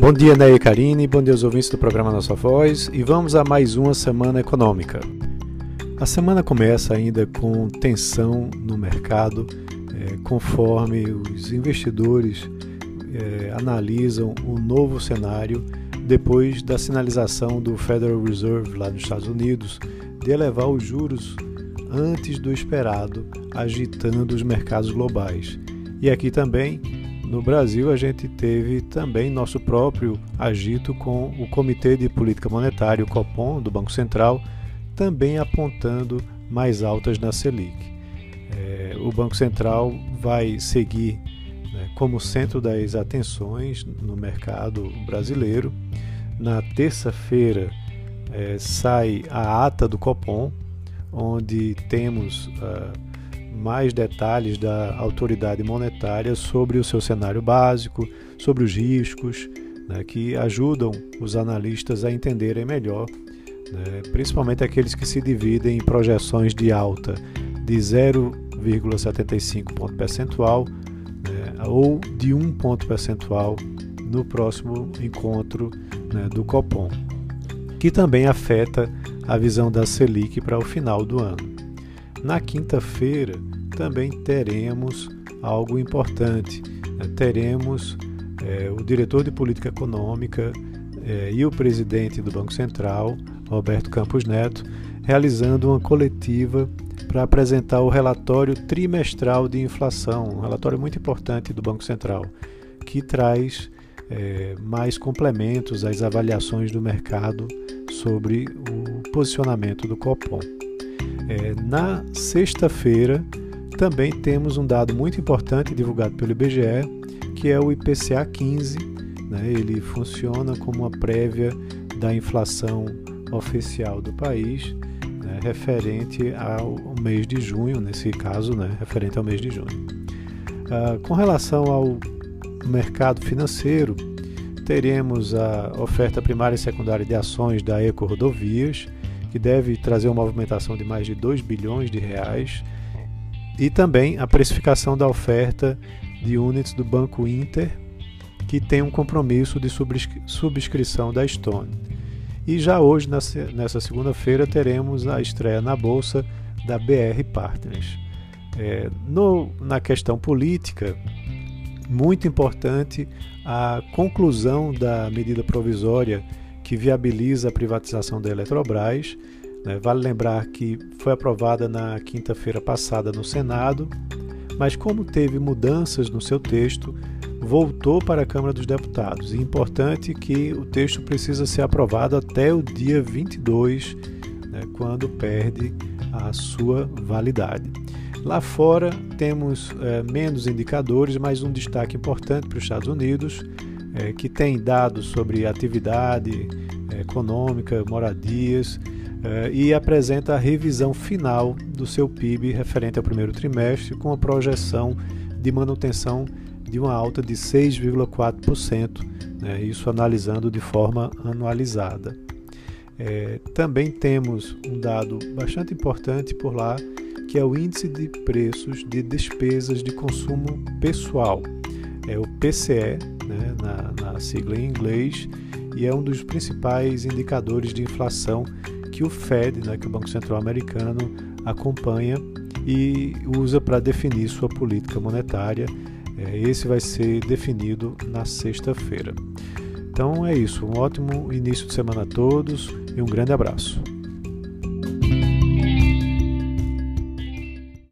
Bom dia, Ney e Karine, bom dia aos ouvintes do programa Nossa Voz e vamos a mais uma semana econômica. A semana começa ainda com tensão no mercado, é, conforme os investidores é, analisam o novo cenário depois da sinalização do Federal Reserve lá nos Estados Unidos de elevar os juros antes do esperado, agitando os mercados globais. E aqui também, no Brasil, a gente teve também nosso próprio agito com o Comitê de Política Monetária, o COPOM, do Banco Central, também apontando mais altas na Selic. É, o Banco Central vai seguir né, como centro das atenções no mercado brasileiro. Na terça-feira é, sai a ata do Copom, onde temos uh, mais detalhes da autoridade monetária sobre o seu cenário básico, sobre os riscos, né, que ajudam os analistas a entenderem melhor, né, principalmente aqueles que se dividem em projeções de alta de 0,75 ponto percentual né, ou de 1 ponto percentual no próximo encontro né, do Copom, que também afeta a visão da Selic para o final do ano. Na quinta-feira também teremos algo importante. Né? Teremos é, o diretor de política econômica é, e o presidente do Banco Central, Roberto Campos Neto, realizando uma coletiva para apresentar o relatório trimestral de inflação, um relatório muito importante do Banco Central, que traz é, mais complementos às avaliações do mercado sobre o posicionamento do Copom. É, na sexta-feira, também temos um dado muito importante divulgado pelo IBGE, que é o IPCA 15. Né? Ele funciona como uma prévia da inflação oficial do país referente ao mês de junho, nesse caso, né, referente ao mês de junho. Uh, com relação ao mercado financeiro, teremos a oferta primária e secundária de ações da Eco Rodovias, que deve trazer uma movimentação de mais de 2 bilhões de reais, e também a precificação da oferta de units do Banco Inter, que tem um compromisso de subscrição da Stone. E já hoje, nessa segunda-feira, teremos a estreia na Bolsa da BR Partners. É, no, na questão política, muito importante a conclusão da medida provisória que viabiliza a privatização da Eletrobras. Né? Vale lembrar que foi aprovada na quinta-feira passada no Senado, mas como teve mudanças no seu texto, voltou para a Câmara dos Deputados. E é importante que o texto precisa ser aprovado até o dia 22, né, quando perde a sua validade. Lá fora temos é, menos indicadores, mas um destaque importante para os Estados Unidos, é, que tem dados sobre atividade é, econômica, moradias, é, e apresenta a revisão final do seu PIB referente ao primeiro trimestre, com a projeção de manutenção de uma alta de 6,4%, né, isso analisando de forma anualizada. É, também temos um dado bastante importante por lá, que é o índice de preços de despesas de consumo pessoal, é o PCE, né, na, na sigla em inglês, e é um dos principais indicadores de inflação que o Fed, né, que o Banco Central Americano, acompanha e usa para definir sua política monetária é, esse vai ser definido na sexta-feira. Então é isso. Um ótimo início de semana a todos e um grande abraço.